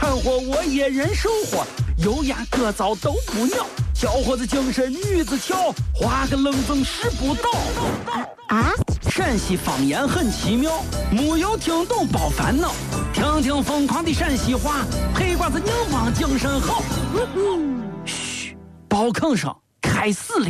掺和我也人生活，油盐各糟都不尿，小伙子精神女子俏，画个冷风拾不到。啊，陕西方言很奇妙，没有听懂别烦恼，听听疯狂的陕西话，黑瓜子硬邦精神好。嘘，包坑声开始了。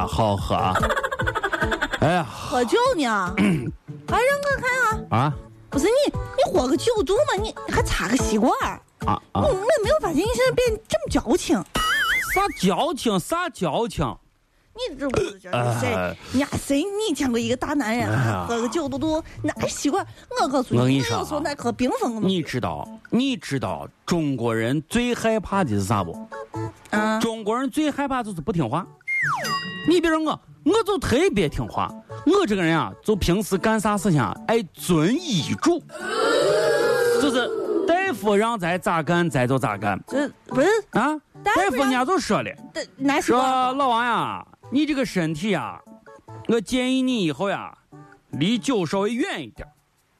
呀，好喝啊。哎呀，喝酒呢？哎，让我看啊！啊不是你，你喝个酒肚嘛？你还插个吸管？啊啊我！我没有发现你现在变这么矫情。啥矫情？啥矫情？你这不是这谁你？呀谁？你见过一个大男人喝个酒肚肚拿个吸管？我告诉你，我跟你说那喝冰峰。你知道？你知道中国人最害怕的是啥不？啊，中国人最害怕就是不听话。你比如我，我就特别听话。我这个人啊，就平时干啥事情啊，爱遵医嘱，就是大夫让咱咋干，咱就咋干这不是啊。大夫人家就说了，说。老王呀，你这个身体呀，我建议你以后呀，离酒稍微远一点。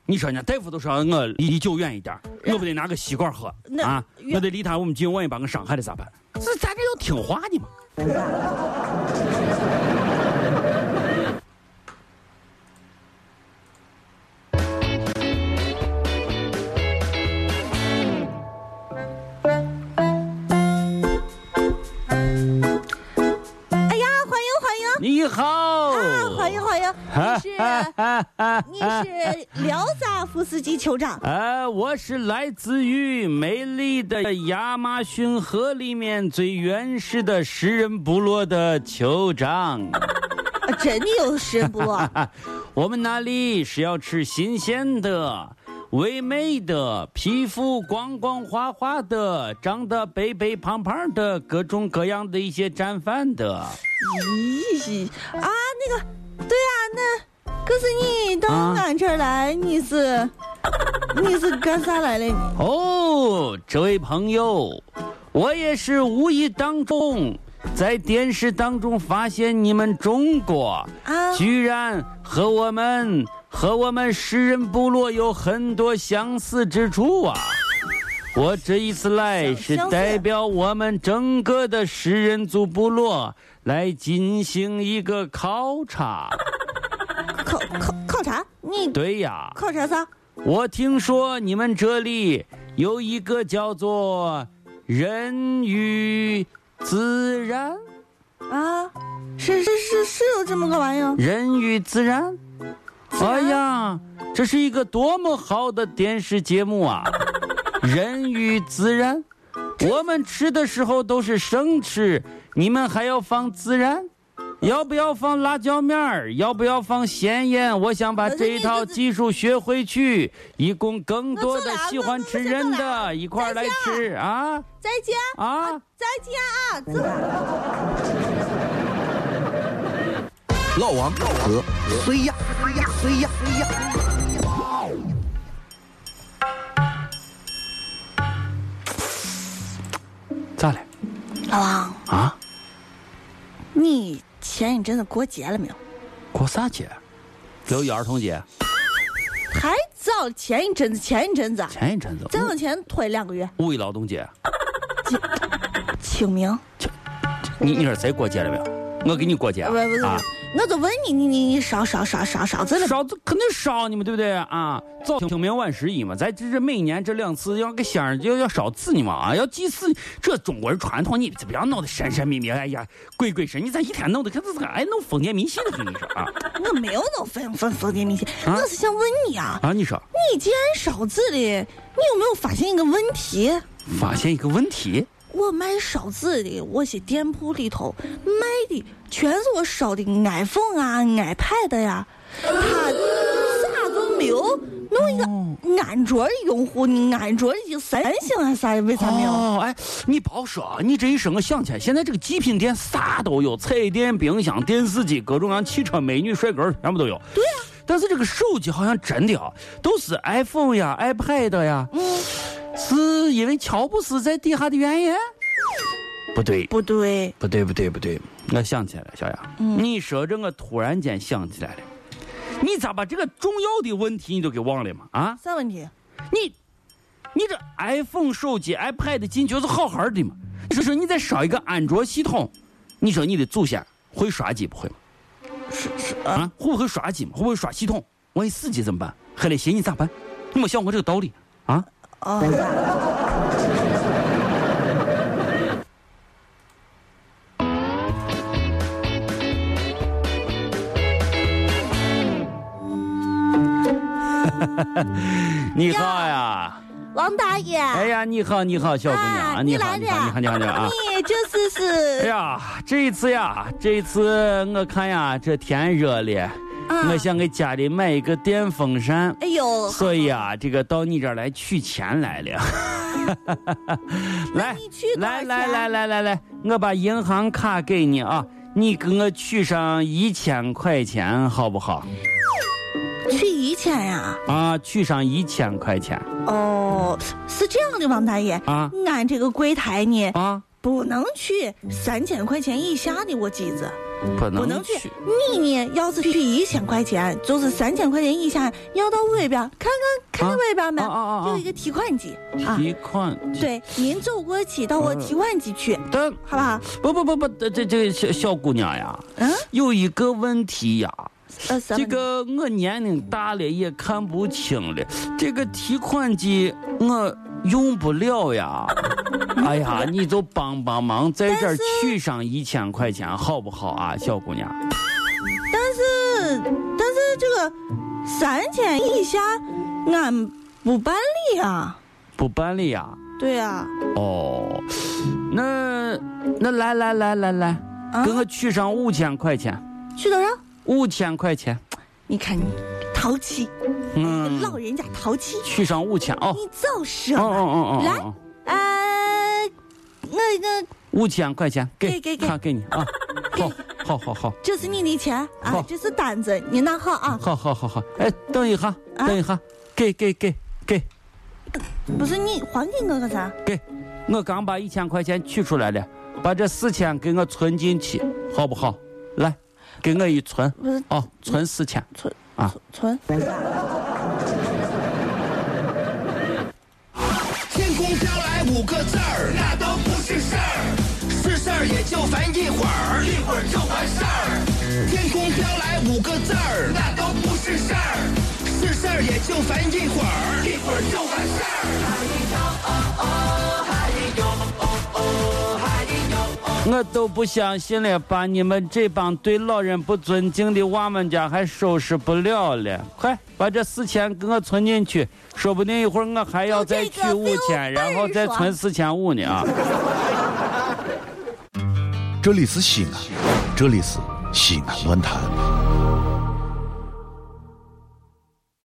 你说人家大夫都说我离酒远一点，我不得拿个吸管喝啊？我得离他我们近，万一把我伤害了咋办？是咱这要听话的嘛？哎呀，欢迎欢迎。你好，啊，欢迎欢迎！你是你是廖萨夫斯基酋长。呃，我是来自于美丽的亚马逊河里面最原始的食人部落的酋长。啊 真的有食人部落？我们那里是要吃新鲜的、唯美的、皮肤光光滑滑的、长得白白胖胖的、各种各样的一些战犯的。咦啊，那个，对啊，那可是你到啊俺这儿来，你是 你是干啥来了你？哦，这位朋友，我也是无意当中在电视当中发现你们中国啊居然和我们和我们食人部落有很多相似之处啊！我这一次来是代表我们整个的食人族部落来进行一个考察。考考考察？你对呀，考察啥？我听说你们这里有一个叫做“人与自然啊？是是是是有这么个玩意儿”，？人与自然。哎呀，这是一个多么好的电视节目啊！人与自然，我们吃的时候都是生吃，你们还要放孜然。要不要放辣椒面儿？要不要放咸盐？我想把这一套技术学回去，以供更多的喜欢吃人的一块儿来吃啊再见啊！再见啊！这老王和谁呀？谁呀？谁呀？谁呀？咋了老王，啊？你前一阵子过节了没有？过啥节？六一儿童节？还早，前一阵子，前一阵子，前一阵子。再往前推两个月。五一劳动节。清明。你你说谁过节了没有？我给你过节啊！不不不，我就问你，你你你烧烧烧烧烧子了？烧子肯定烧你们对不对啊？早清明晚十一嘛，咱这这每年这两次要给先生要要烧纸呢嘛啊，要祭祀。这中国人传统，你不要弄得神神秘秘，哎呀鬼鬼神，你咋一天弄得跟这个哎弄封建迷信的？跟 你说啊，我没有弄封封封建迷信，我是想问你啊啊，你说你既然烧纸的，你有没有发现一个问题？发现一个问题？我卖烧纸的，我些店铺里头卖的全是我烧的 iPhone 啊、iPad 呀，他啥都没有弄一个安卓的用户呢？安卓的三星啊啥的为啥没有？哦，哎，你别说，你这一说，我想起来，现在这个极品店啥都有，彩电、冰箱、电视机，各种各样汽车、美女、帅哥全部都有。对呀。但是这个手机好像真的啊，都是 iPhone 呀、iPad 呀。嗯。是因为乔布斯在底下的原因？不对，不对，不对，不对，不对！我想起来了，小杨，你说这我突然间想起来了，你咋把这个重要的问题你都给忘了嘛？啊？啥问题？你，你这 iPhone 手机、iPad 进去是好好的嘛？你说说你再烧一个安卓系统，你说你的祖先会刷机不会吗？是是啊，会不会刷机嘛？会不会刷系统？万一死机怎么办？黑了心你咋办？你没想过这个道理啊？哦。你好呀，王大爷。哎呀，你好，你好，小姑娘，你好，你好，你好，你好，你好啊！你这是是？哎呀，这一次呀，这一次我看呀，这天热了，我想给家里买一个电风扇。哎呦，所以啊，这个到你这儿来取钱来了。来，来，来，来，来，来，来，我把银行卡给你啊，你给我取上一千块钱，好不好？取一千呀！啊，取上一千块钱。哦，是这样的，王大爷啊，俺这个柜台呢啊，不能取三千块钱以下的我机子，不能取。你呢，要是取一千块钱，就是三千块钱以下，要到外边看看，看看外边没，有一个提款机。提款机。对，您走过去到我提款机去，等，好不好？不不不不，这这小小姑娘呀，嗯，有一个问题呀。这个我年龄大了也看不清了，这个提款机我用不了呀。哎呀，你就帮帮忙，在这儿取上一千块钱好不好啊，小姑娘？但是但是这个三千以下俺不办理呀。不办理呀？对呀。哦，那那来来来来来，给我取上五千块钱。取多少？五千块钱，你看你淘气，嗯，老人家淘气，取上五千哦，你早说嘛，哦哦哦哦，来，呃，那个五千块钱给给给，卡给你啊，好，好，好，好，这是你的钱啊，这是单子，你拿好啊，好好好好，哎，等一下，等一下，给给给给，不是你还给我个啥？给，我刚把一千块钱取出来了，把这四千给我存进去，好不好？来。给我一存，不是哦，存四千，存啊，存。天空飘来五个字儿，那都不是事儿，是事儿也就烦一会儿，一会儿就完事儿。天空飘来五个字儿，那都不是事儿，是事儿也就烦一会儿，一会儿就完事儿。我都不相信了，把你们这帮对老人不尊敬的娃们家还收拾不了了！快把这四千给我存进去，说不定一会儿我还要再取五千，然后再存四千五呢啊！这里是西安，这里是西安论坛。